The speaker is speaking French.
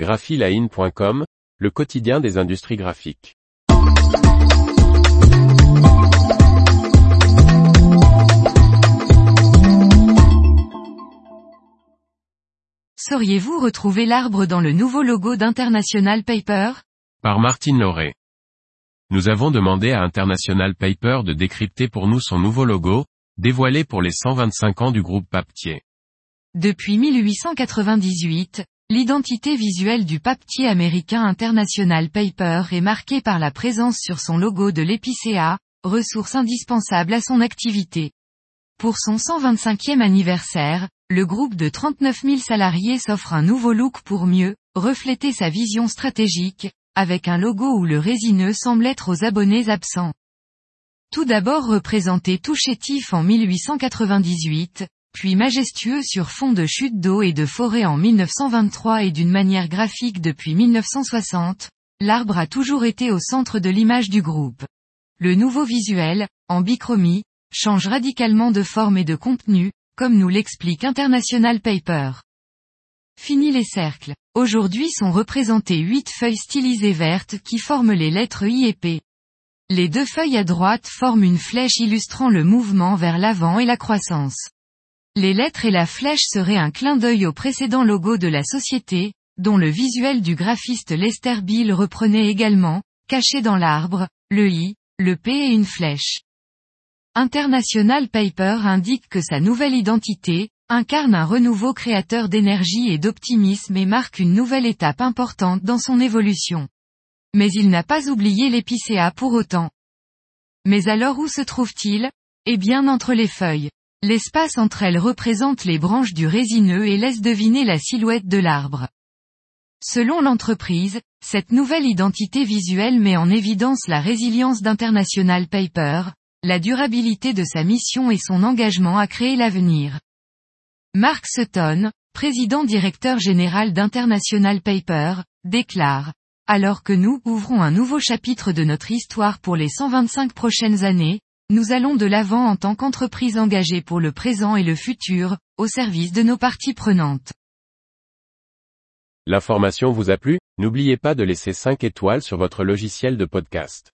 graphiline.com, le quotidien des industries graphiques. Sauriez-vous retrouver l'arbre dans le nouveau logo d'International Paper? Par Martine Lauré. Nous avons demandé à International Paper de décrypter pour nous son nouveau logo, dévoilé pour les 125 ans du groupe papetier. Depuis 1898, l'identité visuelle du papetier américain International Paper est marquée par la présence sur son logo de l'épicéa, ressource indispensable à son activité. Pour son 125e anniversaire, le groupe de 39 000 salariés s'offre un nouveau look pour mieux refléter sa vision stratégique, avec un logo où le résineux semble être aux abonnés absents. Tout d'abord représenté tout chétif en 1898, puis majestueux sur fond de chute d'eau et de forêt en 1923 et d'une manière graphique depuis 1960, l'arbre a toujours été au centre de l'image du groupe. Le nouveau visuel, en bichromie, change radicalement de forme et de contenu, comme nous l'explique International Paper. Fini les cercles. Aujourd'hui sont représentées huit feuilles stylisées vertes qui forment les lettres I et P. Les deux feuilles à droite forment une flèche illustrant le mouvement vers l'avant et la croissance. Les lettres et la flèche seraient un clin d'œil au précédent logo de la société, dont le visuel du graphiste Lester Bill reprenait également, caché dans l'arbre, le I, le P et une flèche. International Paper indique que sa nouvelle identité, incarne un renouveau créateur d'énergie et d'optimisme et marque une nouvelle étape importante dans son évolution. Mais il n'a pas oublié l'épicéa pour autant. Mais alors où se trouve-t-il? Eh bien entre les feuilles. L'espace entre elles représente les branches du résineux et laisse deviner la silhouette de l'arbre. Selon l'entreprise, cette nouvelle identité visuelle met en évidence la résilience d'International Paper, la durabilité de sa mission et son engagement à créer l'avenir. Mark Sutton, président directeur général d'International Paper, déclare alors que nous ouvrons un nouveau chapitre de notre histoire pour les 125 prochaines années, nous allons de l'avant en tant qu'entreprise engagée pour le présent et le futur, au service de nos parties prenantes. L'information vous a plu? N'oubliez pas de laisser 5 étoiles sur votre logiciel de podcast.